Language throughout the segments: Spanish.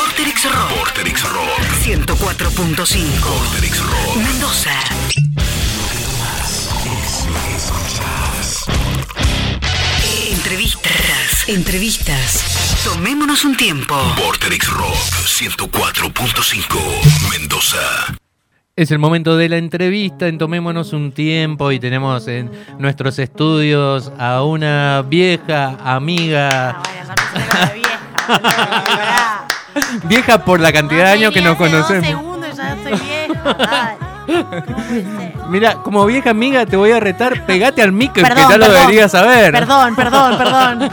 Vorterix Rock. Vorterix Rock. 104.5. Vorterix Rock. Mendoza. Entrevistas. Entrevistas. Tomémonos un tiempo. Vorterix Rock 104.5 Mendoza. Es el momento de la entrevista, en tomémonos un tiempo y tenemos en nuestros estudios a una vieja amiga, Ah, bueno, la vieja. Vieja por la cantidad de Mami, años que nos conocemos. segundos ya estoy vieja. dale. Mira, como vieja amiga te voy a retar, pegate al mic que Perdón, ya lo deberías saber. Perdón, perdón, perdón.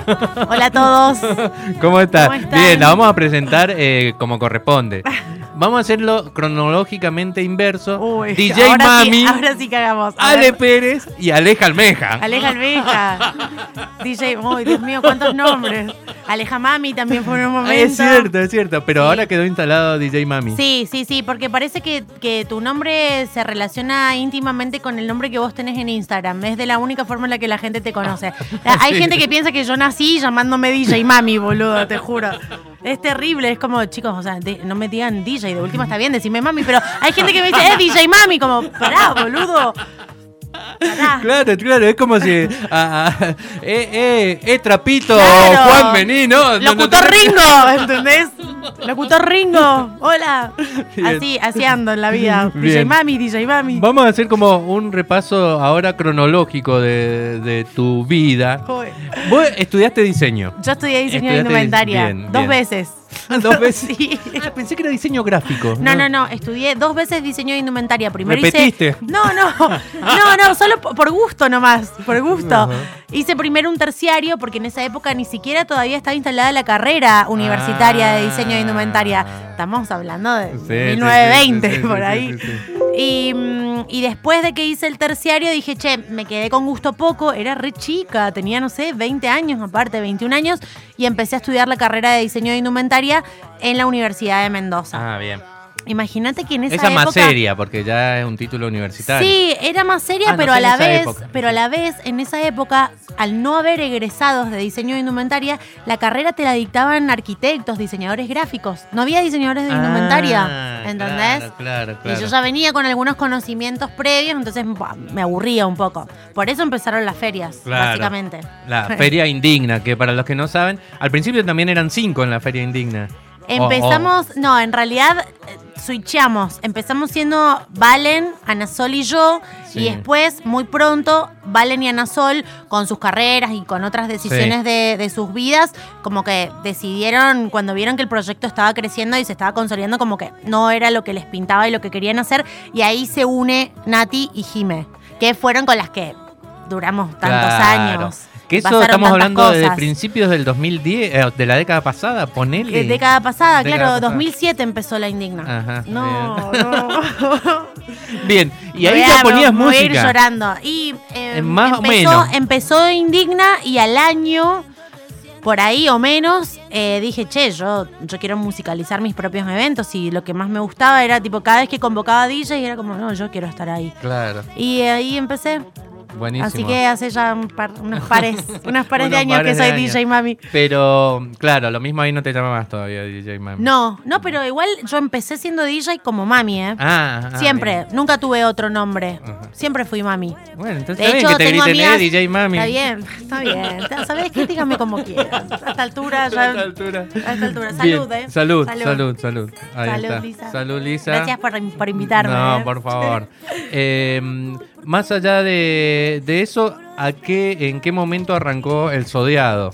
Hola a todos. ¿Cómo estás? Bien, la vamos a presentar eh, como corresponde. Vamos a hacerlo cronológicamente inverso. Uy, DJ ahora Mami, Sí, ahora sí cagamos. Ale Pérez y Aleja Almeja. Aleja Almeja. DJ, uy, Dios mío, cuántos nombres. Aleja Mami también por un momento. es cierto, es cierto. Pero Sí. ahora quedó instalado DJ Mami. Sí, sí, sí, porque parece que, que tu nombre se relaciona íntimamente con el nombre que vos tenés en Instagram. Es de la única forma en la que la gente te conoce. Hay Sí. gente que piensa que yo nací llamándome DJ Mami, boludo, te juro. Es terrible, es como, chicos, o sea, de- no me digan DJ, de última está bien, decime mami, pero hay gente que me dice, es DJ Mami, como, pará, boludo. Pará. Claro, claro, es como si. ah, ah, eh, eh, eh, Trapito, Claro. Juan Vení, ¿no? no, no Locutor Ringo, ¿entendés? Locutor Ringo, hola. Bien. Así, así ando en la vida. DJ. Mami, DJ Mami. Vamos a hacer como un repaso ahora cronológico de, de tu vida. Joder. Vos estudiaste diseño. Yo estudié diseño de indumentaria bien, dos veces. ¿Dos veces? Sí. Ah, pensé que era diseño gráfico. No, no, no, estudié dos veces diseño de indumentaria. Primero ¿Repetiste? hice. No, no, no, no, solo po- por gusto nomás, por gusto. Hice primero un terciario porque en esa época ni siquiera todavía estaba instalada la carrera universitaria de diseño de indumentaria. Estamos hablando de Sí, sí, 1920, sí, sí, sí, por ahí. Y, mm, y después de que hice el terciario dije, che, me quedé con gusto poco, era re chica, tenía, no sé, 20 años aparte, 21 años, y empecé a estudiar la carrera de diseño de indumentaria en la Universidad de Mendoza. Ah. Imagínate que en esa, Esa, época... más seria, porque ya es un título universitario. Sí, era más seria, Ah, no pero sé, a la vez, época. pero a la vez, en esa época, al no haber egresados de diseño de indumentaria, la carrera te la dictaban arquitectos, diseñadores gráficos. No había diseñadores de indumentaria, Ah, ¿entendés? Claro, claro, claro. Y yo ya venía con algunos conocimientos previos, entonces me aburría un poco. Por eso empezaron las ferias, Claro. básicamente. La Feria Indigna, que para los que no saben, al principio también eran cinco en la Feria Indigna. Empezamos, no, en realidad switchamos. Empezamos siendo Valen, Anasol y yo. Sí. Y después, muy pronto, Valen y Anasol, con sus carreras y con otras decisiones Sí. de, de sus vidas, como que decidieron, cuando vieron que el proyecto estaba creciendo y se estaba consolidando, como que no era lo que les pintaba y lo que querían hacer. Y ahí se une Nati y Jime, que fueron con las que duramos tantos Claro. años. Que eso estamos hablando de cosas. principios del 2010, eh, de la década pasada, ponele. De década pasada, Década claro, pasada. 2007 empezó la indigna. Ajá, no, bien. no. Bien, y ahí ya ponías voy a ir música. llorando. Y eh, Eh, más o empezó, menos. empezó indigna y al año, por ahí o menos, eh, dije, che, yo, yo quiero musicalizar mis propios eventos y lo que más me gustaba era tipo cada vez que convocaba a DJ era como, no, yo quiero estar ahí. Claro, Y ahí empecé. Buenísimo. Así que hace ya un par- unos pares, unos pares de años pares que soy años. DJ Mami. Pero, claro, lo mismo ahí no te llama más todavía DJ Mami. No, no, pero igual yo empecé siendo DJ como Mami, ¿eh? Ah, ah, Siempre, bien. nunca tuve otro nombre. Siempre fui mami. Bueno, entonces De está bien hecho, que te tengo griten, amigas. DJ Mami. Está bien, está bien. ¿Sabes qué? Como quieran. A esta altura ya. A esta altura. A esta altura. Bien. Salud, ¿eh? Salud, salud, salud. Ahí Salud, está. Lisa. Salud, Lisa. Gracias por, por invitarme. No, ¿eh? por favor. Eh, más allá de, de eso, ¿a qué, ¿en qué momento arrancó el Zodiado?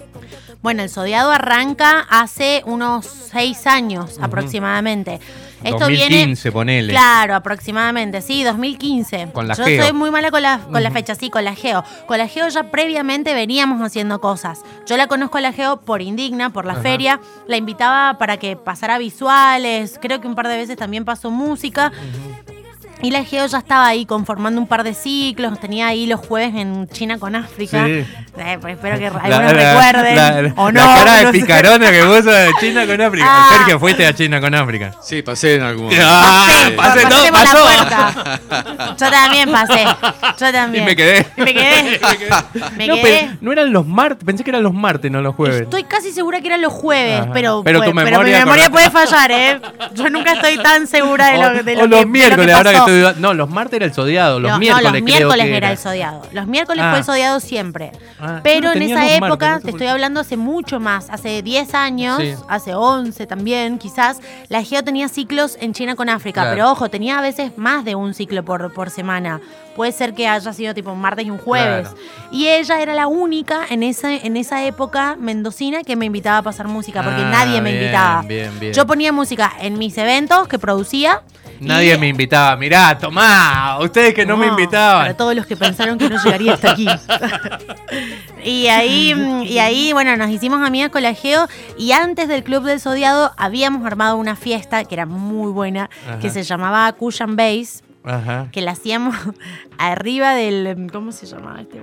Bueno, el Zodiado arranca hace unos seis años aproximadamente. Esto 2015, viene. ponele. Claro, aproximadamente, sí, 2015. Con la Yo Geo. soy muy mala con la, con la fecha, sí, con la Geo. Con la Geo ya previamente veníamos haciendo cosas. Yo la conozco a la Geo por Indigna, por la feria. La invitaba para que pasara visuales. Creo que un par de veces también pasó música. Y la Geo ya estaba ahí conformando un par de ciclos, tenía ahí los jueves en China con África. Sí. Eh, pues espero que algunos la- recuerden. la- o no. la cara de no picarona que puso de China con África. Ah. Sergio, fuiste a China con África. Sí, pasé en algún momento. Ah, Pasé, pasé, pasé no, por la pasó. puerta. Yo también pasé. Yo también. Y me quedé. Y me quedé. Me no, quedé. pero no eran los martes, pensé que eran los martes, no los jueves. Estoy casi segura que eran los jueves, Ajá. pero, Pero tu pero mi memoria memoria con- puede fallar, ¿eh? Yo nunca estoy tan segura de lo, o, de o lo que los miércoles, ahora que pasó. No, los martes era el zodiado, los No, no, miércoles los creo miércoles que era el zodiado. Los miércoles Ah. fue el zodiado siempre. Ah, Pero en esa martes, época, te estoy hablando hace mucho más, hace 10 años, Sí. hace 11 también, quizás, la Geo tenía ciclos en China con África. Claro. Pero ojo, tenía a veces más de un ciclo por, por semana. Puede ser que haya sido tipo un martes y un jueves. Claro. Y ella era la única en esa, en esa época mendocina que me invitaba a pasar música, porque Ah, nadie me bien, invitaba. bien, bien. Yo ponía música en mis eventos que producía. Y- Nadie me invitaba. Mirá, tomá, ustedes que no, me Para invitaban. todos los que pensaron que no llegaría hasta aquí. y ahí, y ahí, bueno, nos hicimos amigas con la Geo. Y antes del Club del Zodiado habíamos armado una fiesta que era muy buena, Ajá. que se llamaba Cushion Base, Ajá. que la hacíamos arriba del. ¿Cómo se llamaba este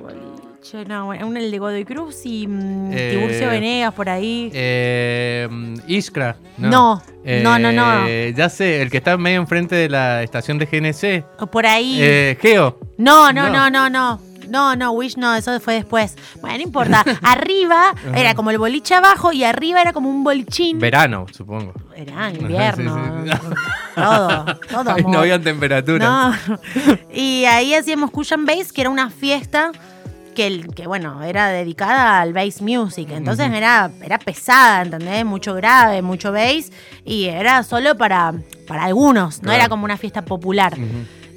boliche? No, un el de Godoy Cruz y mm, Eh, Tiburcio Venegas por ahí. Eh, Iskra. No, no, no, no. Eh, Ya sé, el que está medio enfrente de la estación de GNC. por ahí. Eh, Geo. No, no, No. no, no, no. No, no, Wish no, eso fue después. Bueno, no importa. Arriba era como el boliche abajo y arriba era como un bolichín. Verano, supongo. Era invierno. Sí, sí, sí. Todo, todo. Ahí no había temperatura. No. Y ahí hacíamos Cushion Bass, que era una fiesta que, el- que bueno, era dedicada al bass music. Entonces era, era pesada, ¿entendés? Mucho grave, mucho bass. Y era solo para, para algunos, no Claro. era como una fiesta popular.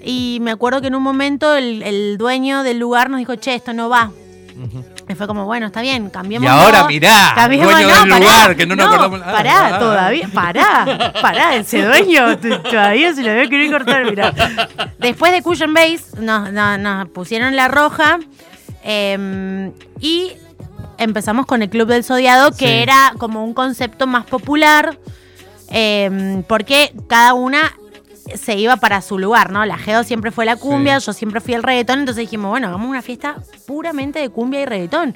Y me acuerdo que en un momento el, el dueño del lugar nos dijo, che, esto no va. Y fue como, bueno, está bien, cambiemos. Y ahora mirá, dueño del lugar, que no nos acordamos- ah, pará, ah. todavía, pará, pará, ese dueño todavía se lo había querido cortar, mirá. Después de Cushion Base nos, nos- nos pusieron la roja eh, y empezamos con el Club del Zodiado, que Sí. era como un concepto más popular, eh, porque cada una se iba para su lugar, ¿no? La Geo siempre fue la cumbia, Sí. yo siempre fui el reggaetón, entonces dijimos, bueno, hagamos una fiesta puramente de cumbia y reggaetón.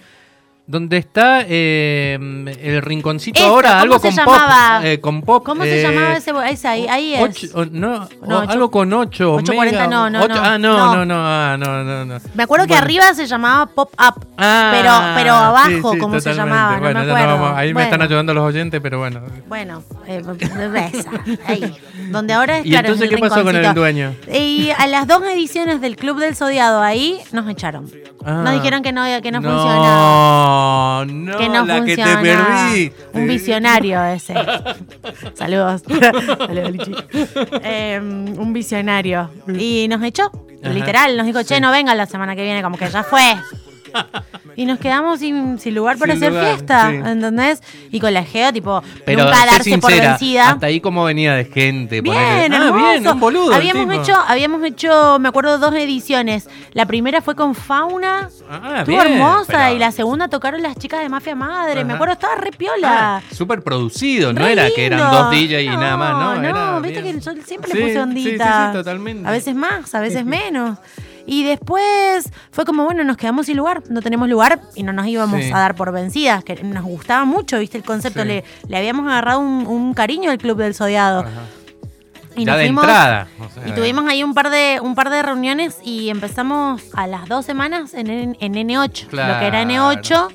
¿Dónde está eh, el rinconcito ahora? ¿cómo Algo se con llamaba? pop. eh, con pop. ¿Cómo se eh, llamaba ese? bo- ese ahí, ahí es. ocho- o- no, No, ocho- algo con 8. 840, no, no, no, Ah, no, no. no, ah, no, no, no. Me acuerdo que Bueno. arriba se llamaba Pop Up, Ah, pero, pero abajo, sí, sí, ¿cómo se totalmente. llamaba? No Bueno, me acuerdo. vamos- ahí me Bueno, están ayudando los oyentes, pero bueno. Bueno, eh, esa, ahí. Donde ahora es ¿Y claro, en entonces qué pasó con el dueño? Y a las dos ediciones del Club del Zodiado ahí nos echaron. Ah. Nos dijeron que no, que no, no funcionaba. No, que no la que te perdí. Un visionario ese. Saludos. Saludos, Lichi. Eh, un visionario. Y nos echó. Ajá. Literal, nos dijo, che, no vengan la semana que viene, como que ya fue. Y nos quedamos sin, sin lugar para Sin hacer lugar, fiesta, sí. ¿entendés? Y con la Geo, tipo, Pero nunca darse por sincera, vencida. Hasta ahí como venía de gente. Bien, ponele. Ah, bien, un boludo. habíamos hecho, habíamos hecho, me acuerdo, dos ediciones. La primera fue con Fauna. Ah, Estuvo bien, hermosa. pero- Y la segunda tocaron las chicas de Mafia Madre. Me acuerdo, estaba re piola. Ah, Súper producido, no Re era que eran dos DJ y nada más, ¿no? No, Era viste bien. que yo siempre Sí, le puse ondita. Sí, totalmente. A veces más, a veces menos. Y después fue como, bueno, nos quedamos sin lugar, no tenemos lugar y no nos íbamos Sí. a dar por vencidas, que nos gustaba mucho, viste el concepto, Sí. le, le habíamos agarrado un, un cariño al Club del Zodiado. Ajá. Y ya nos de fuimos- entrada. o sea, Y tuvimos ahí un par de un par de reuniones y empezamos a las dos semanas en, en, en N8. Lo que era N8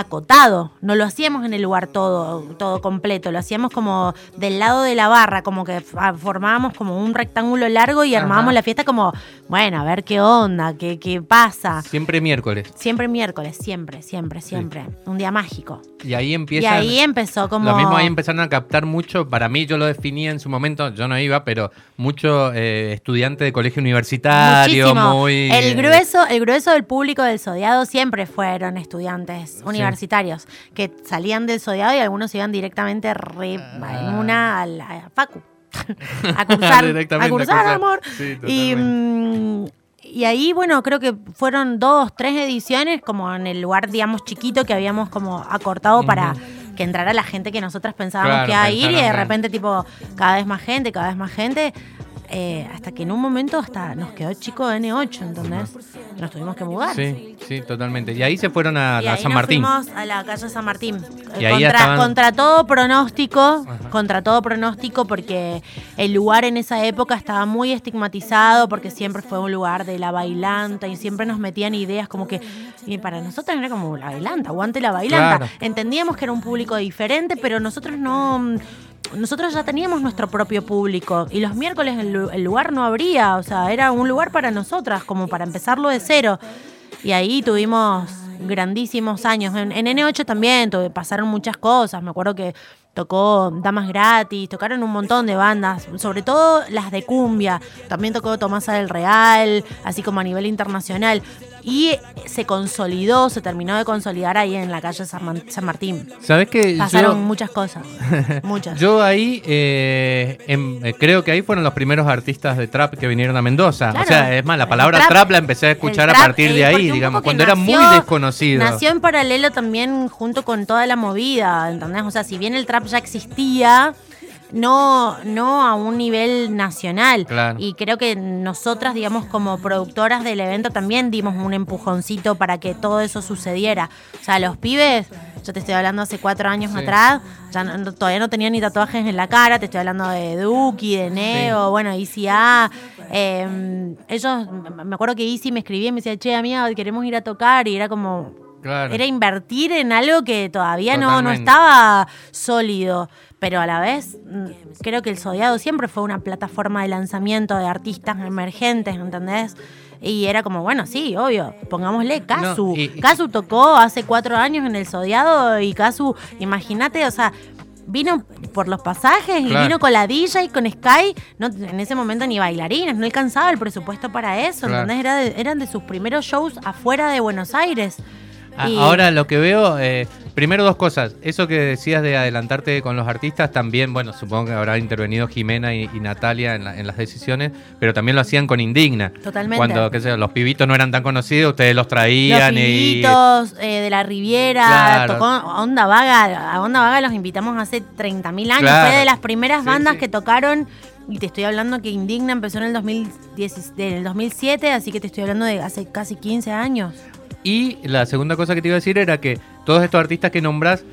acotado. No lo hacíamos en el lugar todo, todo completo. Lo hacíamos como del lado de la barra, como que f- formábamos como un rectángulo largo y armábamos Ajá. la fiesta como, bueno, a ver qué onda, qué, qué pasa. Siempre miércoles. Siempre miércoles, siempre, siempre, siempre. Un día mágico. Y ahí Y empiezan. ahí empezó como... Lo mismo ahí empezaron a captar mucho, para mí yo lo definía en su momento, yo no iba, pero mucho eh, estudiante de colegio universitario, Muchísimo. muy... El grueso, el grueso del público del Zodiado siempre fueron estudiantes universitarios que salían del Zodiado y algunos iban directamente re- en una a la Facu. a cursar, Ah. A cursar, amor. Sí, y, mm, y ahí, bueno, creo que fueron dos, tres ediciones, como en el lugar, digamos, chiquito que habíamos como acortado para que entrara la gente que nosotras pensábamos Claro, que iba a ir y de repente, tipo, cada vez más gente, cada vez más gente. Eh, hasta que en un momento hasta nos quedó chico N8, ¿entendés? Nos tuvimos que mudar. Sí, sí, totalmente. Y ahí se fueron a, Y a ahí San nos Martín. fuimos a la calle San Martín. Y Eh, ahí contra, estaban- contra todo pronóstico, contra todo pronóstico, porque el lugar en esa época estaba muy estigmatizado, porque siempre fue un lugar de la bailanta y siempre nos metían ideas como que, y para nosotros era como la bailanta, aguante la bailanta. Claro. Entendíamos que era un público diferente, pero nosotros no. Nosotros ya teníamos nuestro propio público y los miércoles el, lu- el lugar no abría, o sea, era un lugar para nosotras, como para empezarlo de cero. Y ahí tuvimos grandísimos años. En, en N8 también pasaron muchas cosas. Me acuerdo que tocó Damas Gratis, tocaron un montón de bandas, sobre todo las de cumbia. También tocó Tomasa del Real, así como a nivel internacional. Y se consolidó, se terminó de consolidar ahí en la calle San, Martín. ¿Sabes qué? Pasaron Yo- muchas cosas. Muchas. Yo ahí eh, em- eh, creo que ahí fueron los primeros artistas de trap que vinieron a Mendoza. Claro. O sea, es más, la palabra trap- trap, la empecé a escuchar a partir eh, de porque ahí, digamos, cuando era muy desconocido. Nació en paralelo también junto con toda la movida, ¿entendés? O sea, si bien el trap ya existía, no, no a un nivel nacional. Claro. Y creo que nosotras, digamos, como productoras del evento también dimos un empujoncito para que todo eso sucediera. O sea, los pibes, yo te estoy hablando hace cuatro años Sí. atrás, ya no- todavía no tenían ni tatuajes en la cara, te estoy hablando de Duki, de Neo, bueno, ICA. eh, ellos, me acuerdo que Easy me escribía y me decía, che, amiga, queremos ir a tocar, y era como, Claro. era invertir en algo que todavía no, no estaba sólido. Pero a la vez, mm, creo que el Zodiado siempre fue una plataforma de lanzamiento de artistas emergentes, ¿entendés? Y era como, bueno, sí, obvio, pongámosle Kazu. y- Kazu tocó hace cuatro años en el Zodiado y Kazu, imagínate, o sea, vino por los pasajes y vino con la DJ, con Sky, no, en ese momento ni bailarines, no alcanzaba el presupuesto para eso, Claro. ¿entendés? Era de- eran de sus primeros shows afuera de Buenos Aires. A- Y- Ahora lo que veo, eh, primero dos cosas. Eso que decías de adelantarte con los artistas, también, bueno, supongo que habrá intervenido Jimena y, y Natalia en, la- en las decisiones, pero también lo hacían con Indigna. Totalmente. Cuando, qué sé yo, los pibitos no eran tan conocidos, ustedes los Los traían y... Pibitos, eh, de la Riviera, Claro. tocó a Onda Vaga, a Onda Vaga los invitamos hace 30.000 años, Claro. fue de las primeras Sí, bandas sí. que tocaron, y te estoy hablando que Indigna empezó en el, 2010, en el 2007, así que te estoy hablando de hace casi 15 años. Y la segunda cosa que te iba a decir era que todos estos artistas que nombras,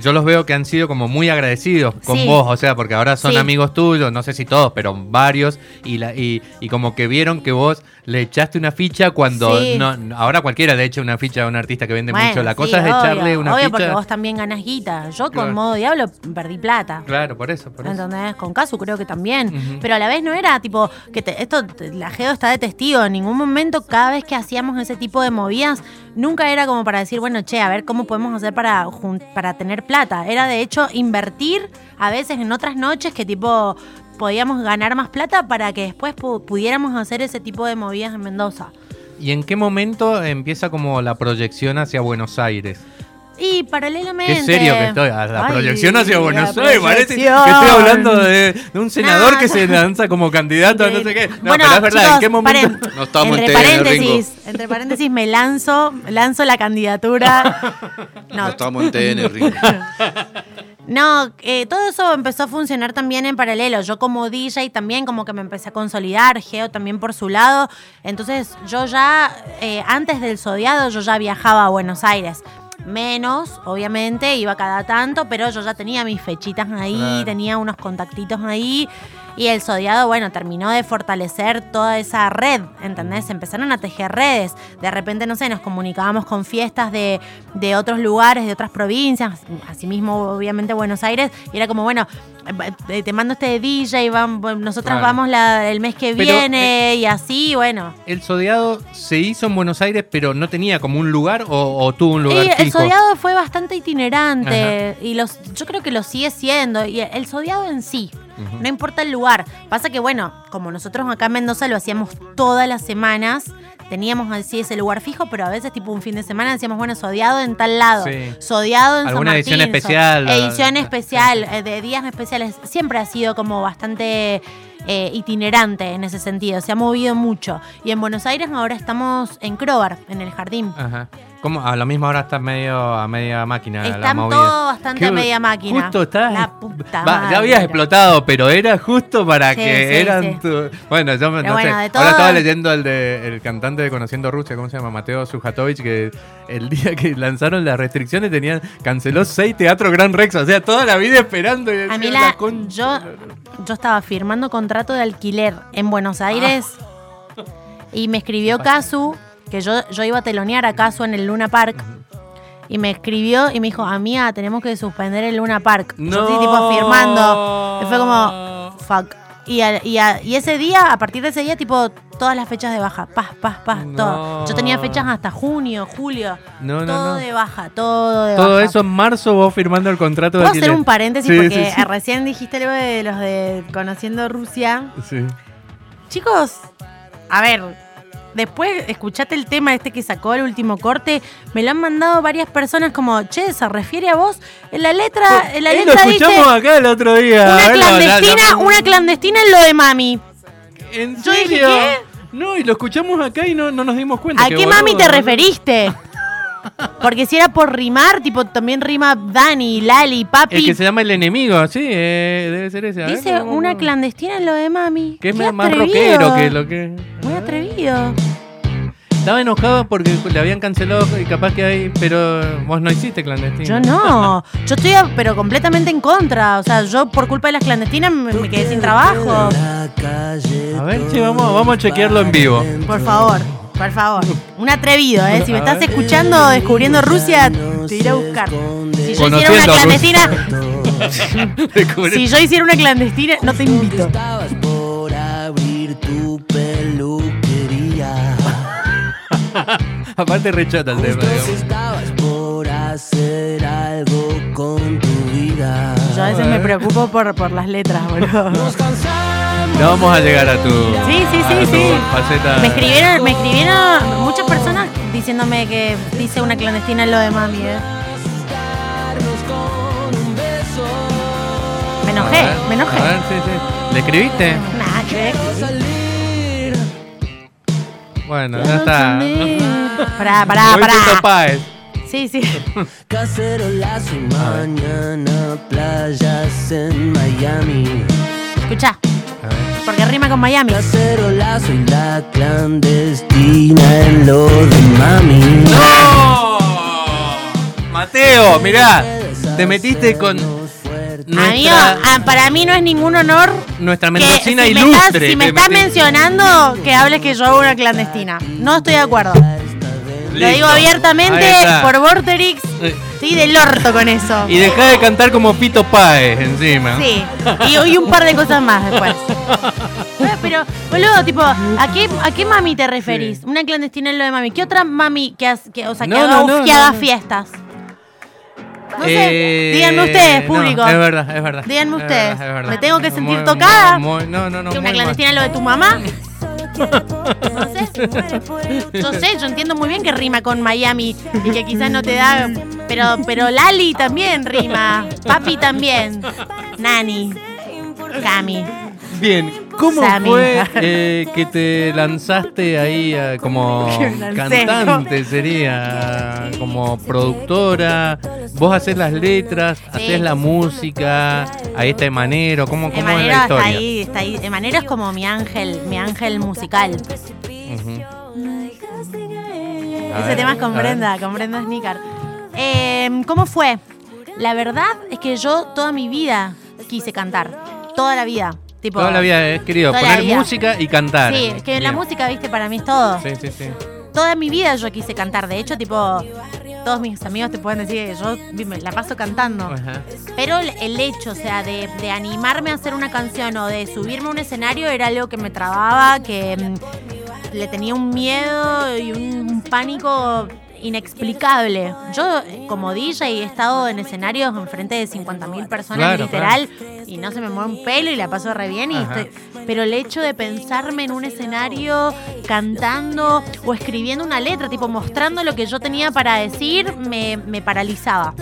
yo los veo que han sido como muy agradecidos con Sí. vos, o sea, porque ahora son Sí. amigos tuyos, no sé si todos, pero varios, y, la, y, y como que vieron que vos le echaste una ficha cuando Sí. no, no- ahora cualquiera le echa una ficha a un artista que vende Bueno, mucho. La cosa es obvio, echarle una obvio ficha. porque vos también ganás guita. Yo Claro. con modo diablo perdí plata. Claro, por eso, por eso. ¿Entendés? Con Casu creo que también. Pero a la vez no era tipo, que te- esto, la Geo está de testigo. En ningún momento, cada vez que hacíamos ese tipo de movidas, nunca era como para decir, bueno, che, a ver cómo podemos hacer para, para tener plata. Era de hecho invertir a veces en otras noches que tipo podíamos ganar más plata para que después pu- pudiéramos hacer ese tipo de movidas en Mendoza. ¿Y en qué momento empieza como la proyección hacia Buenos Aires? Y paralelamente. Qué serio que estoy. A la Ay, proyección hacia la Buenos Aires. Parece que estoy hablando de, de un senador No, que se lanza como candidato a no sé qué. No, bueno, pero es verdad, chicos, ¿en qué momento? paren. No estamos entre paréntesis, entre paréntesis me lanzo, lanzo la candidatura. No No, estamos en TN, Ringo. no eh, todo eso empezó a funcionar también en paralelo. Yo como DJ también como que me empecé a consolidar, Geo también por su lado. Entonces yo ya, eh, antes del Zodiado, yo ya viajaba a Buenos Aires. Menos, obviamente, iba cada tanto, pero yo ya tenía mis fechitas ahí, Claro. tenía unos contactitos ahí. Y el Zodiado, bueno, terminó de fortalecer toda esa red, ¿entendés? Empezaron a tejer redes. De repente, no sé, nos comunicábamos con fiestas de, de otros lugares, de otras provincias, asimismo, obviamente, Buenos Aires. Y era como, bueno, eh, te mando este DJ, vamos, nosotras Claro. vamos la- el mes que Pero, viene, y así, bueno. El Zodiado se hizo en Buenos Aires, pero no tenía como un lugar o, o tuvo un lugar Y el. Zodiado fue bastante itinerante y los, yo creo que lo sigue siendo. Y el Zodiado en sí. No importa el lugar. Pasa que, bueno, como nosotros acá en Mendoza lo hacíamos todas las semanas, teníamos así ese lugar fijo, pero a veces, tipo un fin de semana, decíamos, bueno, Zodiado en tal lado, Sí. Zodiado en San ¿Alguna edición Martín, especial? Edición Ah, especial, eh, de días especiales. Siempre ha sido como bastante eh, itinerante en ese sentido, se ha movido mucho. Y en Buenos Aires ahora estamos en Crobar, en el jardín. Ajá. ¿Cómo? A la misma hora está medio a media máquina Están movida. todo bastante a media máquina. Justo estás. La puta Va, madre. ya habías explotado, pero era justo para Sí, que sí, eran sí. tu- Bueno, yo me- no sé. bueno, Ahora estaba leyendo el de el cantante de Conociendo Rusia, ¿cómo se llama? Mateo Sujatovich, que el día que lanzaron las restricciones tenían canceló seis teatros Gran Rex. O sea, toda la vida esperando. y A mí la, concha yo, yo estaba firmando contrato de alquiler en Buenos Aires y me escribió Casu, que yo, yo iba a telonear a Casu en el Luna Park. Y me escribió y me dijo, amiga, tenemos que suspender el Luna Park. Yo así, tipo, firmando. Y fue como, fuck. Y, al- y a- y ese día, a partir de ese día, tipo, todas las fechas de baja. Paz, paz, paz, No. todo. Yo tenía fechas hasta junio, julio. No, no, todo de baja, todo de Todo baja. eso en marzo vos firmando el contrato de ¿Puedo hacer alquiler. un paréntesis? Sí, porque sí, recién dijiste algo de los de Conociendo Rusia. Sí. Chicos, a ver, después escuchate el tema este que sacó el último corte. Me lo han mandado varias personas como, che, se refiere a vos. En la letra, en la Eh, lo letra dice escuchamos acá el otro día. Una clandestina, la- una clandestina en lo de mami. ¿En Yo dije? ¿qué? No, y lo escuchamos acá y no, no nos dimos cuenta. ¿A qué boludo, mami te ¿no? referiste? Porque si era por rimar, tipo, también rima Dani, Lali, Papi. El que se llama el enemigo, sí, eh, debe ser ese. A ver, Dice ¿cómo- una clandestina en lo de mami. Que es Qué más atrevido. rockero que lo que. Muy atrevido. Estaba enojado porque le habían cancelado y capaz que hay. Pero vos no hiciste clandestino. Yo no. Yo estoy, a- pero completamente en contra. O sea, yo por culpa de las clandestinas me, me quedé sin trabajo. A ver, che, vamos, vamos a chequearlo en vivo. Por favor, por favor. Un atrevido, ¿eh? Si me estás escuchando, descubriendo Rusia, te iré a buscar. Si yo hiciera una clandestina, si yo hiciera una clandestina, no te invito. Aparte rechata el tema. Justo si digamos. estabas por hacer algo con tu vida. Yo a veces me preocupo por, por las letras, boludo. No vamos a llegar a tu. Sí, sí, sí, a tu sí. Faceta. Me escribieron, me escribieron muchas personas diciéndome que dice una clandestina en lo de mami, ¿eh? Me enojé, me enojé. A ver, sí, sí. ¿Le escribiste? Nah, Salir. Bueno, ya está. Pará, pará, pará. Páez. Sí, sí. Cacerolazo y mañana playas en Miami. Escucha, porque rima con Miami. Cacerolazo y la clandestina en lo de mami. ¡No! Mateo, mirá, te metiste con Amigo, nuestra, ah, para mí no es ningún honor nuestra mendocina si me ilustre. estás, si me estás mencionando que hables que yo hago una clandestina. No estoy de acuerdo. Lo digo abiertamente por Vorterix. Eh, Estoy del orto con eso. Y dejá de cantar como Pito Páez encima. Sí, y, y un par de cosas más después. Eh, Pero, boludo, tipo, ¿a qué, ¿a qué mami te referís? Una clandestina en lo de mami. ¿Qué otra mami que, has- que, o sea, que No, haga, no, que haga fiestas? No Eh, sé, díganme ustedes, no, público. es verdad, es verdad. Díganme Es ustedes. verdad, es verdad. ¿Me tengo que sentir Muy- tocada? muy- no, no, no. ¿Que una muy clandestina lo de tu mamá? No sé. Yo sé, yo entiendo muy bien que rima con Miami y que quizás no te da. Pero, pero Lali también rima. Papi también. Nani. Cami. Bien, ¿cómo Sammy. fue eh, que te lanzaste ahí eh, como cantante, sería como productora? Vos haces las letras, haces la música, ahí está Emanero, ¿cómo, cómo es la está historia? ahí, está ahí. Emanero es como mi ángel, mi ángel musical. Ese ver, tema es con. Brenda, con Brenda Snicker. Eh, ¿Cómo fue? La verdad es que yo toda mi vida quise cantar. Toda la vida. Tipo, Toda la vida he querido la poner vida. música y cantar. Sí, es que la Bien. música, viste, para mí es todo. Sí, sí, sí. Toda mi vida yo quise cantar. De hecho, tipo, todos mis amigos te pueden decir que yo la paso cantando. Ajá. Pero el- hecho, o sea, de, de animarme a hacer una canción o de subirme a un escenario era algo que me trababa, que mm, le tenía un miedo y un, un pánico inexplicable. Yo, como DJ, he estado en escenarios enfrente de 50.000 personas, Claro, literal, y no se me mueve un pelo y la paso re bien. Y estoy- pero el hecho de pensarme en un escenario cantando o escribiendo una letra, tipo mostrando lo que yo tenía para decir, me, me paralizaba.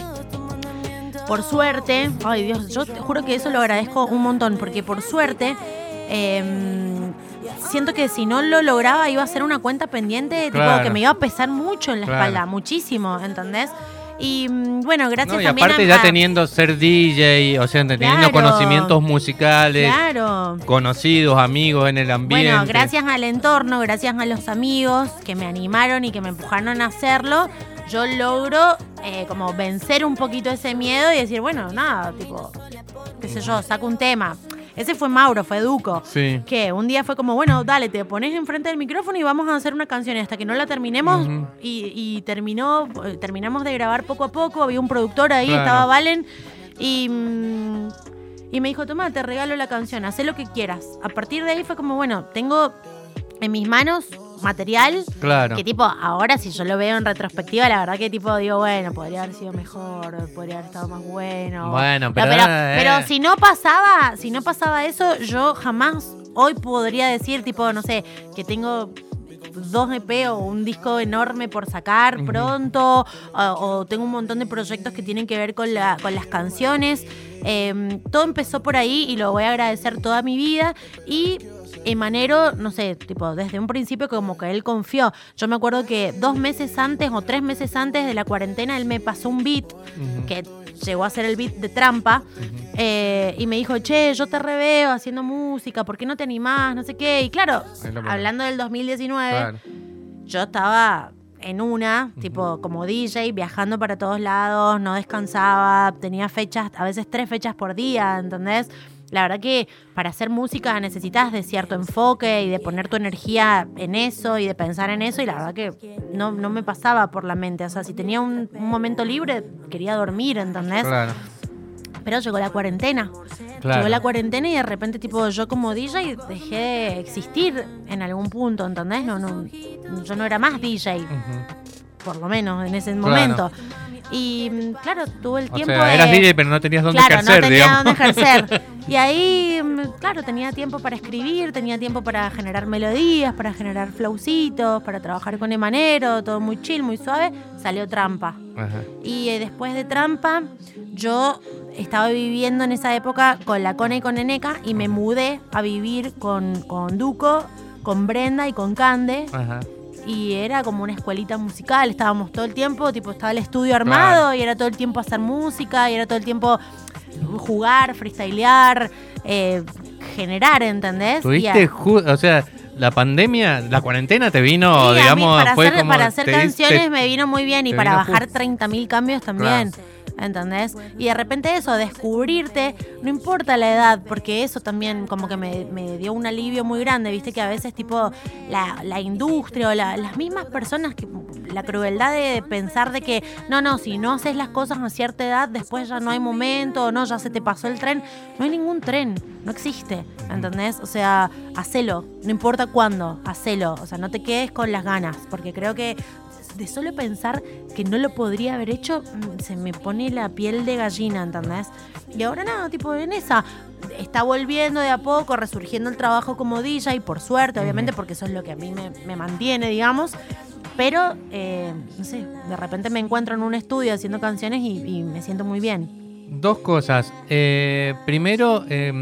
Por suerte, ay Dios, yo te juro que eso lo agradezco un montón, porque por suerte eh, siento que si no lo lograba iba a ser una cuenta pendiente, tipo, que me iba a pesar mucho en la Claro. espalda, muchísimo, ¿entendés? Y mm, bueno, gracias No, y también aparte a- ya teniendo ser DJ, o sea, teniendo Claro. conocimientos musicales, Claro. conocidos, amigos en el ambiente. Bueno, gracias al entorno, gracias a los amigos que me animaron y que me empujaron a hacerlo, yo logro eh, como vencer un poquito ese miedo y decir, bueno, nada, tipo, qué sé yo, saco un tema. Ese fue Mauro, fue Duco. Sí. Que un día fue como, bueno, dale, te pones enfrente del micrófono y vamos a hacer una canción. Y hasta que no la terminemos, y, y terminó, eh, terminamos de grabar poco a poco. Había un productor ahí, Claro. estaba Valen. Y, mm, y me dijo, toma, te regalo la canción, haz lo que quieras. A partir de ahí fue como, bueno, tengo en mis manos material. Claro. Que tipo, ahora si yo lo veo en retrospectiva, la verdad que tipo digo, bueno, podría haber sido mejor, podría haber estado más bueno. Bueno, No, pero, pero, eh, pero si no pasaba, si no pasaba eso, yo jamás hoy podría decir, tipo, no sé, que tengo dos EP o un disco enorme por sacar pronto, o, o tengo un montón de proyectos que tienen que ver con, la, con las canciones. Eh, todo empezó por ahí y lo voy a agradecer toda mi vida. Y Emanero, no sé, tipo, desde un principio como que él confió. Yo me acuerdo que dos meses antes o tres meses antes de la cuarentena, él me pasó un beat que llegó a ser el beat de trampa. eh, y me dijo, che, yo te reveo haciendo música, ¿por qué no te animás? No sé qué. Y claro, hablando del 2019, Claro. yo estaba en una, tipo como DJ, viajando para todos lados, no descansaba, tenía fechas, a veces tres fechas por día, ¿entendés? La verdad que para hacer música necesitas de cierto enfoque y de poner tu energía en eso y de pensar en eso y la verdad que no, no me pasaba por la mente. O sea, si tenía un, un momento libre, quería dormir, ¿entendés? Claro. Pero llegó la cuarentena. Claro. Llegó la cuarentena y de repente, tipo, yo como DJ dejé de existir en algún punto, ¿entendés? No, no, yo no era más DJ, por lo menos en ese Claro. Y mm, claro, tuve el O tiempo sea, de... eras DJ, pero no tenías dónde Claro, ejercer, no tenía digamos. dónde ejercer. Y ahí, mm, claro, tenía tiempo para escribir, tenía tiempo para generar melodías, para generar flowcitos, para trabajar con Emanero, todo muy chill, muy suave. Salió Trampa. Ajá. Y eh, después de Trampa, yo estaba viviendo en esa época con la Cona y con Eneca y me mudé a vivir con, con Duco, con Brenda y con Cande. Ajá. Y era como una escuelita musical, estábamos todo el tiempo, tipo, estaba el estudio armado y era todo el tiempo hacer música y era todo el tiempo jugar, freestylear, eh, generar, ¿entendés? Tuviste, a- o sea, la pandemia, la cuarentena te vino, Sí, a mí digamos, para fue hacer, como para hacer canciones diste- me vino muy bien y para bajar justo. 30.000 cambios también. ¿Entendés? Y de repente eso, descubrirte, no importa la edad, porque eso también como que me, dio un alivio muy grande, viste que a veces tipo la, la industria o la- las mismas personas, que la crueldad de pensar de que no, no, si no haces las cosas a cierta edad, después ya no hay momento, o no, ya se te pasó el tren, no hay ningún tren, no existe, ¿entendés? O sea, hacelo, no importa cuándo, hacelo, o sea, no te quedes con las ganas, porque creo que de solo pensar que no lo podría haber hecho, mm, se me pone la piel de gallina, ¿entendés? Y ahora nada, tipo en esa, está volviendo de a poco, resurgiendo el trabajo como DJ, por suerte, obviamente, porque eso es lo que a mí me, me mantiene, digamos. Pero, eh, no sé, de repente me encuentro en un estudio haciendo canciones y, y me siento muy bien. Dos cosas. Eh, primero, eh,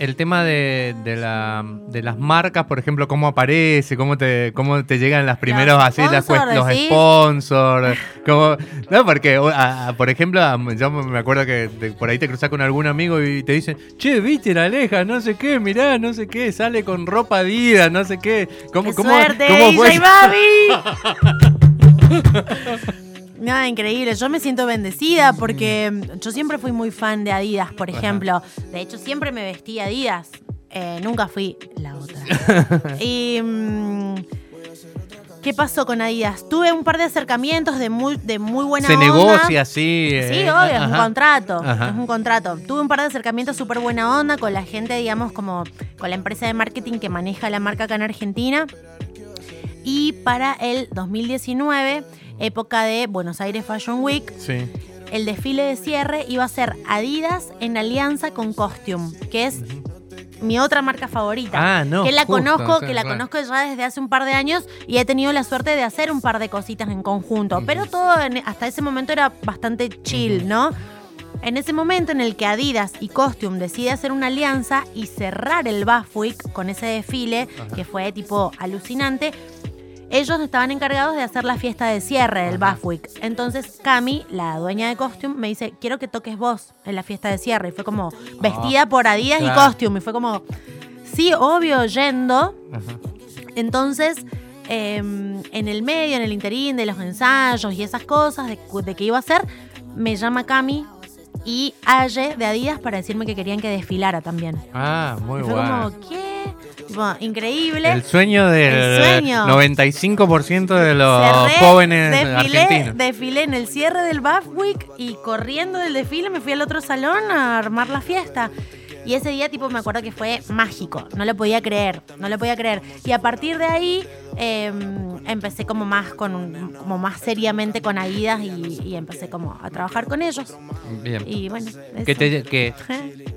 el tema de, de la- de las marcas, por ejemplo, cómo aparece, cómo te, cómo te llegan las primeros Los así, las sponsors, los sponsors. cómo- no, porque o- a- a- por ejemplo, a- yo me acuerdo que te- por ahí te cruzas con algún amigo y te dicen, che, viste la aleja, no sé qué, mirá, no sé qué, sale con ropa Adidas, no sé qué. ¿Cómo, ¡Qué cómo, suerte, cómo fue! Nada, increíble. Yo me siento bendecida porque mm, yo siempre fui muy fan de Adidas, por Ajá. ejemplo. De hecho, siempre me vestí Adidas. Eh, nunca fui la otra. y. mm, ¿Qué pasó con Adidas? Tuve un par de acercamientos de muy, de muy buena Se onda. negocia así. Sí, eh, obvio, es un contrato. Ajá. Es un contrato. Tuve un par de acercamientos súper buena onda con la gente, digamos, como con la empresa de marketing que maneja la marca acá en Argentina. Y para el 2019, época de Buenos Aires Fashion Week, Sí. el desfile de cierre iba a ser Adidas en alianza con Costume, que es mi otra marca favorita. Ah, no, Que la justo, conozco, o sea, que la claro. conozco ya desde hace un par de años y he tenido la suerte de hacer un par de cositas en conjunto. Pero todo en- hasta ese momento era bastante chill, ¿no? en ese momento en el que Adidas y Costume decide hacer una alianza y cerrar el Buff Week con ese desfile, que fue tipo alucinante, ellos estaban encargados de hacer la fiesta de cierre del Buff Week. Entonces Cami, la dueña de Costume, me dice, quiero que toques vos en la fiesta de cierre. Y fue como vestida por Adidas claro. y Costume. Y fue como, sí, obvio, yendo. Ajá. Entonces, eh, en el medio, en el interín de los ensayos y esas cosas de, de que iba a hacer, me llama Cami y Aye de Adidas para decirme que querían que desfilara también. Ah, muy Y fue bueno. como, ¿qué? Increíble. El sueño del El sueño. 95% de los Cerré, jóvenes desfilé, argentinos. desfilé en el cierre del Buff Week y corriendo del desfile me fui al otro salón a armar la fiesta. Y ese día, tipo, me acuerdo que fue mágico. No lo podía creer, no lo podía creer. Y a partir de ahí eh, empecé como más con como más seriamente con Adidas y, y empecé como a trabajar con ellos. Bien. Y bueno, que, eso. te, que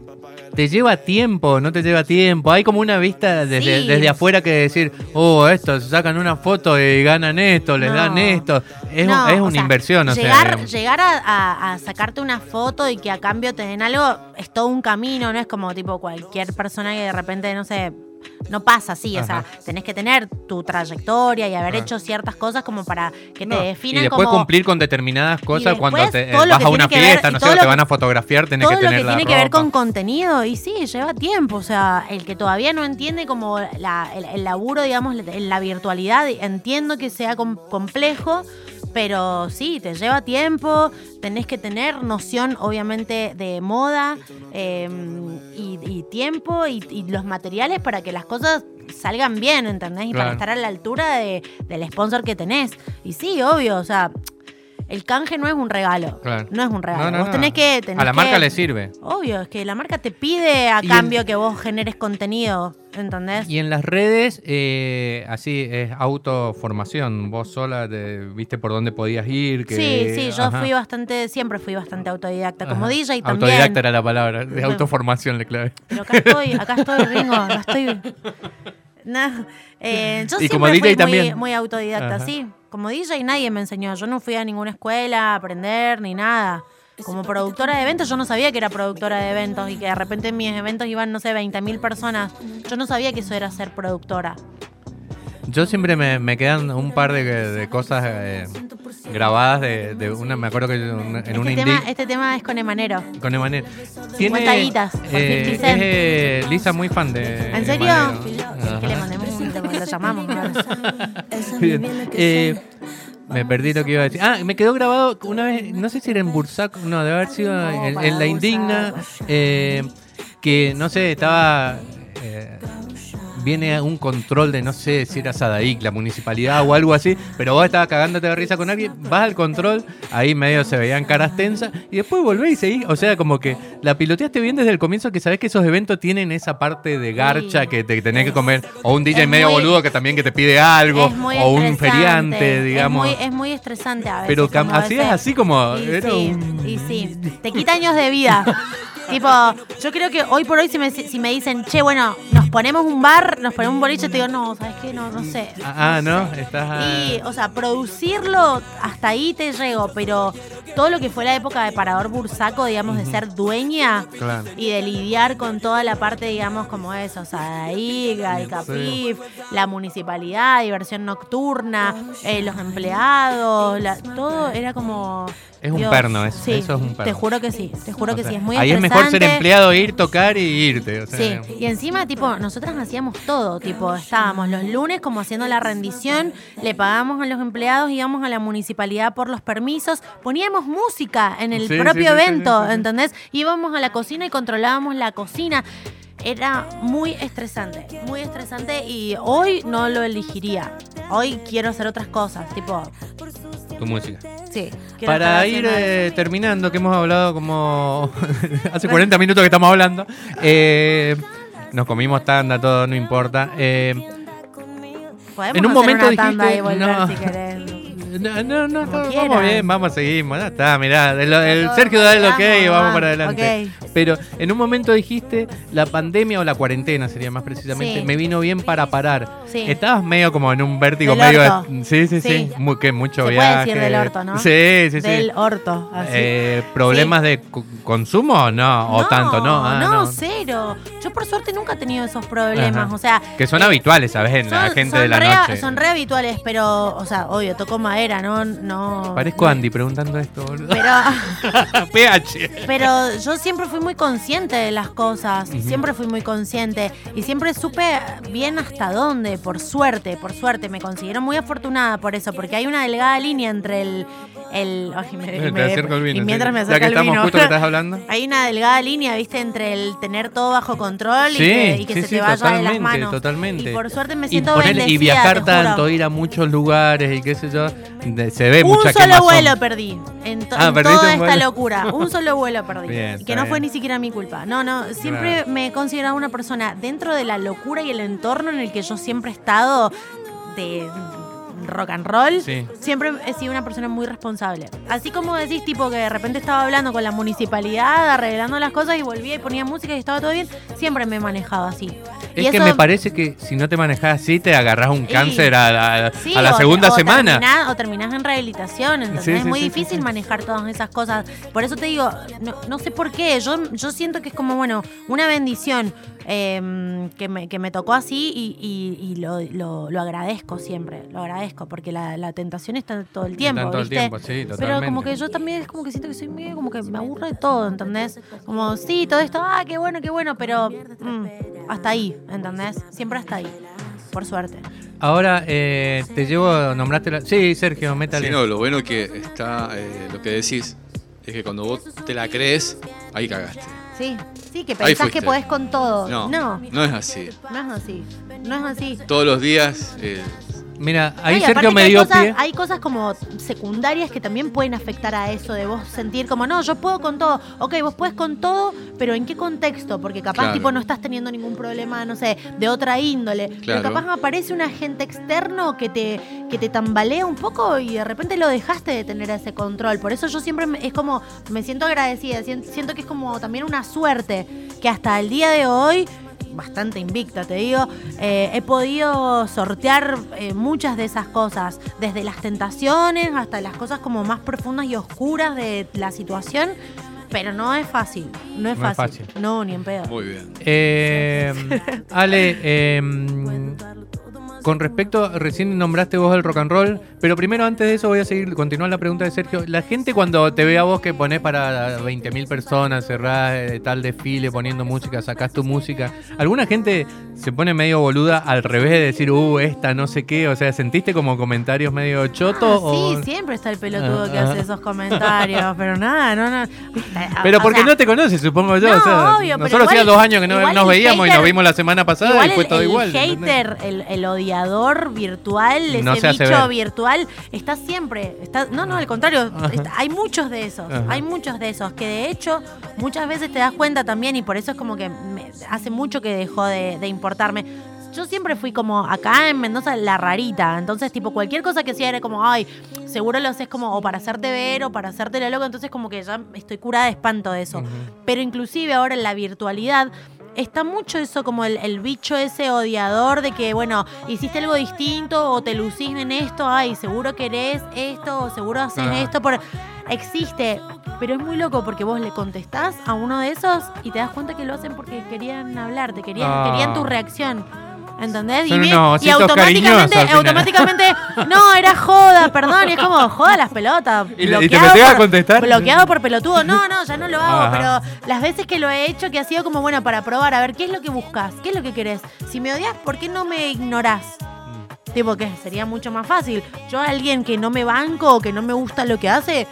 te lleva tiempo, no te lleva tiempo. Hay como una vista desde, Sí. desde afuera que decir, oh, estos sacan una foto y ganan esto, les No. dan esto. Es, No, es o una sea, inversión, o sea, llegar, digamos. llegar a, a- a sacarte una foto y que a cambio te den algo es todo un camino, no es como tipo cualquier persona que de repente, no sé, no pasa así. O sea, tenés que tener tu trayectoria y haber Ajá. hecho ciertas cosas como para que No, te y definan después como cumplir con determinadas cosas cuando después te, lo vas que a una que ver- fiesta, y no sé, lo te que- van a fotografiar, tenés todo que lo tener que la tiene que ver con contenido y sí, lleva tiempo. O sea, el que todavía no entiende como la- el, el laburo, digamos, en la virtualidad, entiendo que sea com- complejo, pero sí, te lleva tiempo, tenés que tener noción, obviamente, de moda eh, y, y tiempo y, y los materiales para que las cosas salgan bien, ¿entendés? Y Claro. para estar a la altura de- del sponsor que tenés. Y sí, obvio, o sea... El canje no es un regalo. Claro. No es un regalo. No, no, Vos no. tenés que. tenés a la que- marca le sirve. Obvio, es que la marca te pide a Y cambio en- que vos generes contenido, ¿entendés? Y en las redes, eh, así es autoformación. Vos sola te, viste por dónde podías ir. Que, sí, sí, yo ajá. fui bastante, siempre fui bastante autodidacta, como Ajá. DJ también. Autodidacta era la palabra, de autoformación le clave. Pero acá estoy, acá estoy, Ringo, acá estoy. No, eh, yo Y siempre como DJ fui muy, autodidacta, Ajá. sí. Como DJ nadie me enseñó, yo no fui a ninguna escuela a aprender ni nada. Como productora de eventos, yo no sabía que era productora de eventos y que de repente en mis eventos iban, no sé, 20.000 personas. Yo no sabía que eso era ser productora. Yo siempre me, me quedan un par de, de cosas eh, grabadas de, de una, me acuerdo que una- en una Este indie tema, este tema es con Emanero. con Emanuel. 50 guitas por 50 eh, es eh, Lisa muy fan de ¿En serio? Emanero. Es que le mandemos un lo llamamos. ¿no? Bien. Eh, me perdí lo que iba a decir. Ah, me quedó grabado una vez, no sé si era en Bursaco, no, debe haber sido en La Indigna, eh, que no sé, estaba... eh, viene un control de, no sé si era Sadaic, la municipalidad o algo así, pero vos estabas cagándote de risa con alguien, vas al control, ahí medio se veían caras tensas, y después volvés y seguís. O sea, como que la piloteaste bien desde el comienzo, que sabés que esos eventos tienen esa parte de garcha que te tenés que comer, o un DJ Es medio muy- boludo que también que te pide algo, o un feriante, es digamos. muy- Es muy, estresante a veces. Pero así es, así como... Y era sí, un- y sí, te quita años de vida. tipo, yo creo que hoy por hoy si me, si me dicen, che, bueno, nos ponemos un bar, nos ponemos un boliche, te digo, no, ¿sabes qué? No, no sé. Ah, ah, ¿no? Estás... Y, o sea, producirlo, hasta ahí te llego, pero todo lo que fue la época de Parador Bursaco, digamos, de ser dueña Claro. y de lidiar con toda la parte, digamos, como eso, o sea, la IGA, el CAPIF, la municipalidad, diversión nocturna, eh, los empleados, la- todo era como... Es un perno, es- sí, eso es un perno. Te juro que sí, te juro o que sea, sí, es muy Ahí es mejor ser empleado, ir, tocar y irte. o sea, Sí, y encima, tipo, nosotras hacíamos todo, tipo, estábamos los lunes como haciendo la rendición, le pagamos a los empleados, íbamos a la municipalidad por los permisos, poníamos música en el Sí, sí, propio sí, sí, evento, sí, sí. ¿entendés? Íbamos a la cocina y controlábamos la cocina. Era muy estresante, muy estresante y hoy no lo elegiría. Hoy quiero hacer otras cosas, tipo, Tu música. sí. Para ir eh, terminando, que hemos hablado como hace 40 minutos que estamos hablando, eh, nos comimos tanda, todo, no importa. Eh, en un momento dijiste, volver no. si. No, no, no, no, vamos bien, vamos a seguir. Ya está, mirá. El, Sergio da el ok y vamos, vamos va, para adelante. ok. Pero en un momento dijiste la pandemia o la cuarentena sería más precisamente. Sí. Me vino bien para parar. Sí. Estabas medio como en un vértigo Del medio. orto. Sí, sí, sí. Sí. Muy, que mucho Se puede viaje. decir del orto, ¿no? Sí, sí, sí. Del orto, así. Eh, ¿Problemas de co- consumo o no? ¿O tanto? No, Ah, no, cero. Yo por suerte nunca he tenido esos problemas. Ajá. O sea, Que son eh, habituales, ¿sabes? En la gente de la re- noche. Son re habituales, pero, o sea, obvio, toco madera, no. no Parezco Andy preguntando esto, boludo. Pero, PH. pero yo siempre fui muy consciente de las cosas, siempre fui muy consciente y siempre supe bien hasta dónde, por suerte, por suerte, me considero muy afortunada por eso, porque hay una delgada línea entre el... el ay, me- me- acerco el vino, y sí. mientras me Ya acerca que el estamos vino. justo que estás hablando. Hay una delgada línea, viste, entre el tener todo bajo control y Sí, que, y que sí, se sí, te vaya de las manos. totalmente. Y por suerte me Y, siento poner- bendecida, y viajar te juro. tanto, ir a muchos lugares y qué sé yo, se ve Un mucha solo quemazón. vuelo perdí. En, to- Ah, en perdiste toda esta locura. Un solo vuelo perdí. Bien, que no fue ni siquiera mi culpa. No, no. Siempre Claro. me he considerado una persona dentro de la locura y el entorno en el que yo siempre he estado de rock and roll. Sí. Siempre he sido una persona muy responsable. Así como decís, tipo que de repente estaba hablando con la municipalidad, arreglando las cosas y volvía y ponía música y estaba todo bien, siempre me he manejado así. Es Y que eso- me parece que si no te manejas así, te agarras un cáncer a, la- Sí, a la o- segunda o semana. terminás- o terminás en rehabilitación, sí, es muy difícil manejar todas esas cosas. Por eso te digo, no, no sé por qué. Yo, yo siento que es como, bueno, una bendición eh, que, me, que me tocó así y, y- y lo, lo- lo agradezco siempre. Lo agradezco porque la, la tentación está todo el tiempo. Está todo el ¿viste? tiempo, sí, Pero como que yo también es como que siento que soy medio como que me aburre de todo, ¿entendés? Como, sí, todo esto, ah, qué bueno, qué bueno, pero mm, hasta ahí, ¿entendés? Siempre hasta ahí. Por suerte. Ahora eh, te llevo, nombraste la... Sí, Sergio, métale. Sí, no, lo bueno que está, eh, lo que decís, es que cuando vos te la crees, ahí cagaste. Sí, sí, que pensás que podés con todo. No, No, no, es así. no es así. No es así. Todos los días, eh, Mira, ahí No, Sergio me hay dio cosas, pie. Hay cosas como secundarias que también pueden afectar a eso, de vos sentir como, no, yo puedo con todo. Ok, vos puedes con todo, pero ¿en qué contexto? Porque capaz Claro. tipo no estás teniendo ningún problema, no sé, de otra índole. Pero capaz aparece un agente externo que te, que te tambalea un poco y de repente lo dejaste de tener ese control. Por eso yo siempre me- es como, me siento agradecida, sien- siento que es como también una suerte que hasta el día de hoy bastante invicta, te digo, eh, he podido sortear eh, muchas de esas cosas, desde las tentaciones hasta las cosas como más profundas y oscuras de la situación, pero no es fácil, no es, No es fácil. fácil. no, ni en pedo. muy bien. Eh, Ale, eh, con respecto, recién nombraste vos el rock and roll, pero primero antes de eso voy a seguir, continuar la pregunta de Sergio. La gente cuando te ve a vos que ponés para 20.000 personas, cerrás eh, tal desfile poniendo música, sacás tu música, ¿alguna gente se pone medio boluda al revés de decir, uh, esta no sé qué? O sea, ¿sentiste como comentarios medio choto? Ah, o- sí, siempre está el pelotudo Ah, que ah. hace esos comentarios, pero nada, no, no. Pero porque sea, no te conoces, supongo yo. no, o sea, obvio, nosotros hacía dos años que no nos veíamos y nos vimos la semana pasada y fue el, todo el igual. hater, el, el odiador virtual, No ese bicho virtual, está siempre. Está, no, no, al contrario, está- hay muchos de esos. Ajá. Hay muchos de esos que de hecho muchas veces te das cuenta también y por eso es como que me- hace mucho que dejó de, de importarme. Yo siempre fui como acá en Mendoza la rarita, entonces tipo cualquier cosa que hacía era como, ay, seguro lo haces como o para hacerte ver o para hacerte la loca, entonces como que ya estoy curada de espanto de eso. Pero inclusive ahora en la virtualidad está mucho eso como el, el bicho ese odiador de que, bueno, hiciste algo distinto o te lucís en esto, ay, seguro querés esto o seguro haces Ah. esto. Por... Existe, pero es muy loco porque vos le contestás a uno de esos y te das cuenta que lo hacen porque querían hablarte, querían, Ah. querían tu reacción. ¿Entendés? Son bien- unos y automáticamente, automáticamente, no, era joda, perdón, y es como, joda las pelotas. ¿Y le- y te bloqueado a por- contestar? Bloqueado por pelotudo. No, no, ya no lo hago, Ajá. pero las veces que lo he hecho, que ha sido como, bueno, para probar, a ver, ¿qué es lo que buscas? ¿Qué es lo que querés? Si me odias, ¿por qué no me ignorás? Tipo, que sería mucho más fácil. Yo a alguien que no me banco o que no me gusta lo que hace,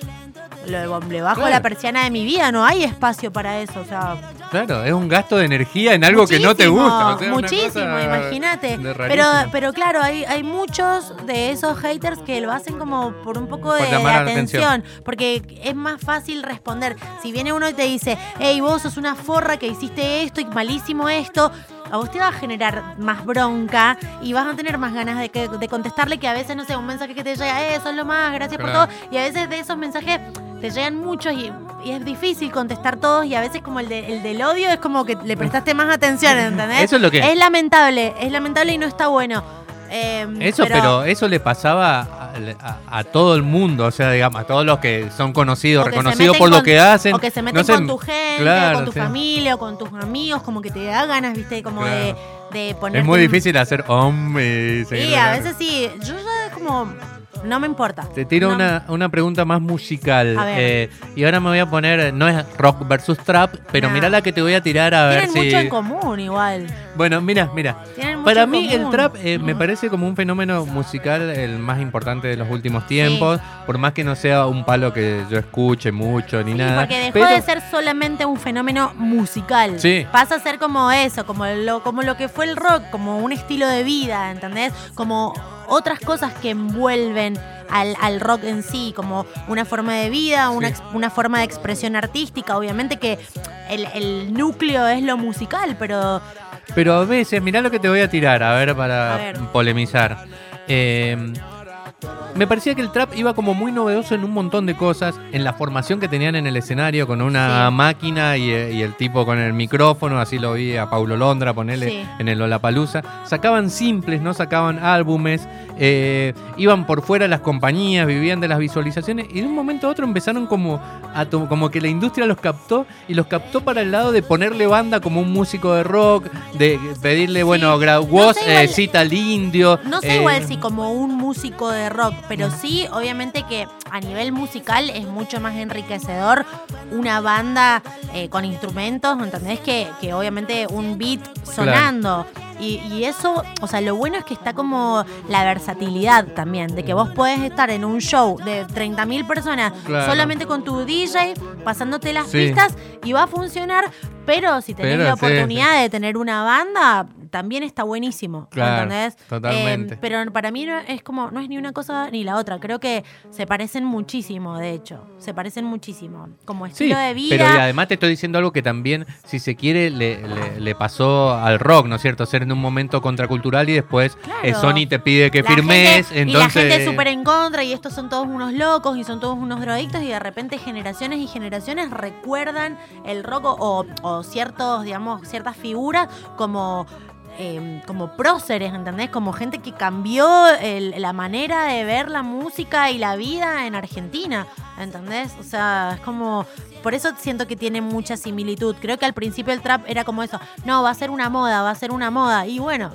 lo- le bajo Claro. la persiana de mi vida, no hay espacio para eso, o sea... Claro, es un gasto de energía en algo que no te gusta. o sea, una muchísimo, imagínate. Pero, pero claro, hay, hay muchos de esos haters que lo hacen como por un poco Por de, atención. Porque es más fácil responder. Si viene uno y te dice, hey, vos sos una forra que hiciste esto y malísimo esto. a vos te va a generar más bronca y vas a tener más ganas de, que- de contestarle que a veces, no sé, un mensaje que te llega, eh, son lo más, gracias Claro. por todo. Y a veces de esos mensajes te llegan muchos y, y es difícil contestar todos y a veces como el, de- el del odio es como que le prestaste más atención, ¿entendés? Eso es lo que- Es lamentable, es lamentable y no está bueno. Eh, Eso, pero, eso le pasaba a, a- a todo el mundo, o sea, digamos, a todos los que son conocidos, O reconocidos por lo que hacen. O que se meten no sé, con tu gente, claro, con tu familia, o con tus amigos, como que te da ganas, viste, como de, de poner. Es muy difícil hacer hombre. Sí, a veces sí. Yo ya es como. No me importa. Te tiro No- una, una pregunta más musical. A ver. eh, y ahora me voy a poner, no es rock versus trap, pero No. mirá la que te voy a tirar a ver Tienen si. mucho en común igual. Bueno, mira, mira. Tienen Para mí el trap eh, me parece como un fenómeno musical el más importante de los últimos tiempos, por más que no sea un palo que yo escuche mucho ni Sí, nada. porque dejó pero- de ser solamente un fenómeno musical. Sí. Pasa a ser como eso, como lo, como lo que fue el rock, como un estilo de vida, ¿entendés? Como otras cosas que envuelven al, al rock en sí, como una forma de vida, una, Sí. ex- una forma de expresión artística. Obviamente que el, el núcleo es lo musical, pero Pero a veces, mirá lo que te voy a tirar, a ver, para A ver. polemizar. Eh, me parecía que el trap iba como muy novedoso en un montón de cosas, en la formación que tenían en el escenario con una Sí. máquina y, eh, y el tipo con el micrófono, así lo vi a Paulo Londra ponerle Sí. en el Lollapalooza. Sacaban simples, no sacaban álbumes, eh, iban por fuera las compañías, vivían de las visualizaciones y de un momento a otro empezaron como a como que la industria los captó y los captó para el lado de ponerle banda como un músico de rock, de pedirle, bueno, gra- vos sé, igual- eh, cita al indio. No sé eh, igual si como un músico de rock, pero sí, obviamente que a nivel musical es mucho más enriquecedor una banda eh, con instrumentos, ¿entendés? Que, que obviamente un beat sonando. Y, y eso, o sea, lo bueno es que está como la versatilidad también, de que vos podés estar en un show de 30.000 personas Claro. solamente con tu DJ, pasándote las Sí. pistas y va a funcionar, pero si tenés Pero la sí, oportunidad de tener una banda, también está buenísimo. Claro, ¿entendés? totalmente. Eh, pero para mí no es como, no es ni una cosa ni la otra. Creo que se parecen muchísimo, de hecho. Se parecen muchísimo. Como Sí, estilo de vida. pero y además te estoy diciendo algo que también, si se quiere, le, le- le pasó al rock, ¿no es cierto? Ser en un momento contracultural y después Claro. eh, Sony te pide que La firmes, gente- entonces... Y la gente súper en contra y estos son todos unos locos y son todos unos drogadictos y de repente generaciones y generaciones recuerdan el rock o, o ciertos, digamos, ciertas figuras como... eh, como próceres, ¿entendés? Como gente que cambió la manera de ver la música y la vida en Argentina, ¿entendés? O sea, es como... Por eso siento que tiene mucha similitud. Creo que al principio el trap era como eso. No, va a ser una moda, va a ser una moda. Y bueno,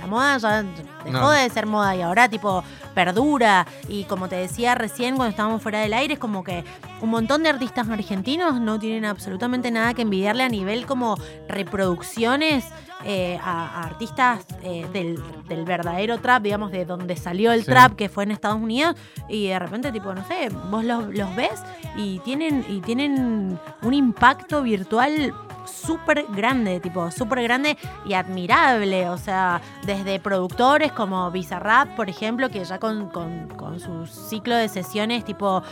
la moda ya dejó No. de ser moda y ahora tipo perdura y como te decía recién cuando estábamos fuera del aire es como que un montón de artistas argentinos no tienen absolutamente nada que envidiarle a nivel como reproducciones eh, a, a artistas eh, del, del verdadero trap, digamos, de donde salió el Sí. trap, que fue en Estados Unidos, y de repente, tipo, no sé, vos los, los ves y tienen, y tienen un impacto virtual súper grande, tipo, súper grande y admirable. O sea, desde productores como Bizarrap, por ejemplo, que ya con, con, con su ciclo de sesiones, tipo,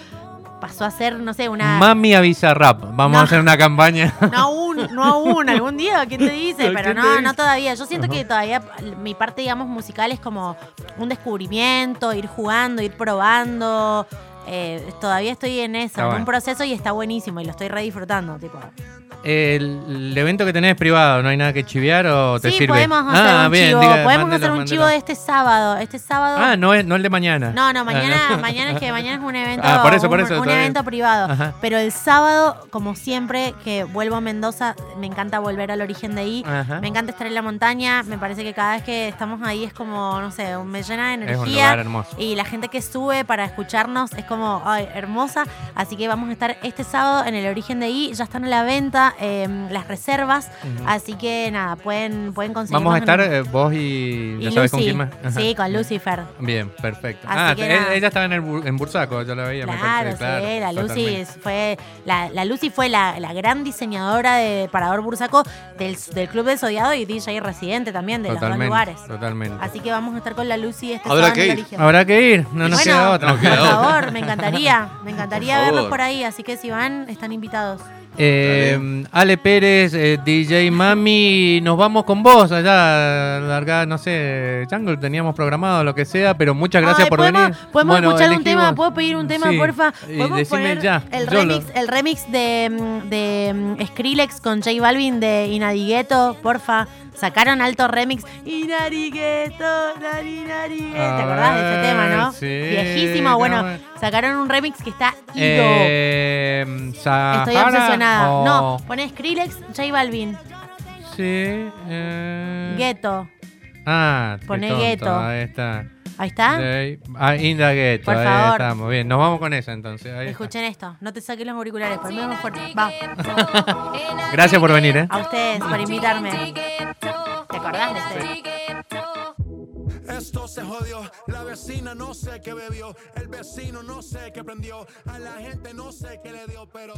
pasó a ser, no sé, una. Mami avisa rap, vamos No. a hacer una campaña. No aún, no aún, algún día, ¿quién te dice? ¿Quién Pero no, dice? no todavía. Yo siento que todavía mi parte, digamos, musical es como un descubrimiento, ir jugando, ir probando. Eh, todavía estoy en eso, en bueno. un proceso y está buenísimo y lo estoy re disfrutando, tipo. El, el evento que tenés es privado, ¿no hay nada que chiviar o te sí, sirve? podemos hacer ah, un bien, chivo, diga, podemos mándelo, hacer un mándelo. chivo de este sábado. Este sábado. Ah, no es, no el de mañana. No, no, mañana, Ah, no. mañana es que mañana es un evento, Ah, por eso, por eso, un, evento privado. Ajá. Pero el sábado, como siempre, que vuelvo a Mendoza, me encanta volver al origen de ahí. Ajá. Me encanta estar en la montaña. Me parece que cada vez que estamos ahí es como, no sé, me llena de Es un energía. lugar hermoso. Y la gente que sube para escucharnos es como, ay, hermosa. Así que vamos a estar este sábado en el origen de ahí. Ya están a la venta eh, las reservas. Así que nada, pueden, pueden conseguir. Vamos a estar eh, vos y... y ¿Ya sabes con quién más? Ajá. Sí, con Lucifer. Bien, perfecto. Así ah, que nada. ella estaba en, el, en Bursaco, yo la veía. me Claro, sí, la Lucy fue la, la Lucy fue la, la gran diseñadora de Parador Bursaco del, del Club del Zodiado y DJ residente también de los dos lugares. totalmente. Así que vamos a estar con la Lucy este Habrá que ir. Habrá que ir, no nos bueno, queda otra. Por favor, me encantaría, me encantaría Por verlos por ahí, así que si van, están invitados. Eh, Ale Pérez, eh, DJ Mami, nos vamos con vos allá, larga, no sé, Jungle, teníamos programado lo que sea, pero muchas gracias Ay, por ¿podemos, venir. ¿Podemos Bueno, escuchar un tema? ¿Puedo pedir un tema, Sí, porfa? ¿Podemos poner ya. El lo- remix, el remix de, mm, de mm, Skrillex con J Balvin de Inadigueto, porfa. Sacaron alto remix. Inadigueto, nari, nari. ¿Te acordás de ese tema, no? sí, Viejísimo. Bueno, no, sacaron un remix que está ido. Eh, Estoy obsesionada. No, poné Skrillex, J Balvin. Sí. eh, Ghetto. Ah, Poné Ghetto. Ahí está. Ahí está. Ah, Inda Ghetto, Por ahí favor. estamos. Bien, nos vamos con esa entonces. ahí está. Escuchen esto. No te saques los auriculares. Ponme más fuerte. Va. Gracias por venir, ¿eh? A ustedes por invitarme. ¿Te acordás de este? Esto se jodió, la vecina no sé qué bebió, el vecino no sé qué prendió, a la gente no sé qué le dio, pero...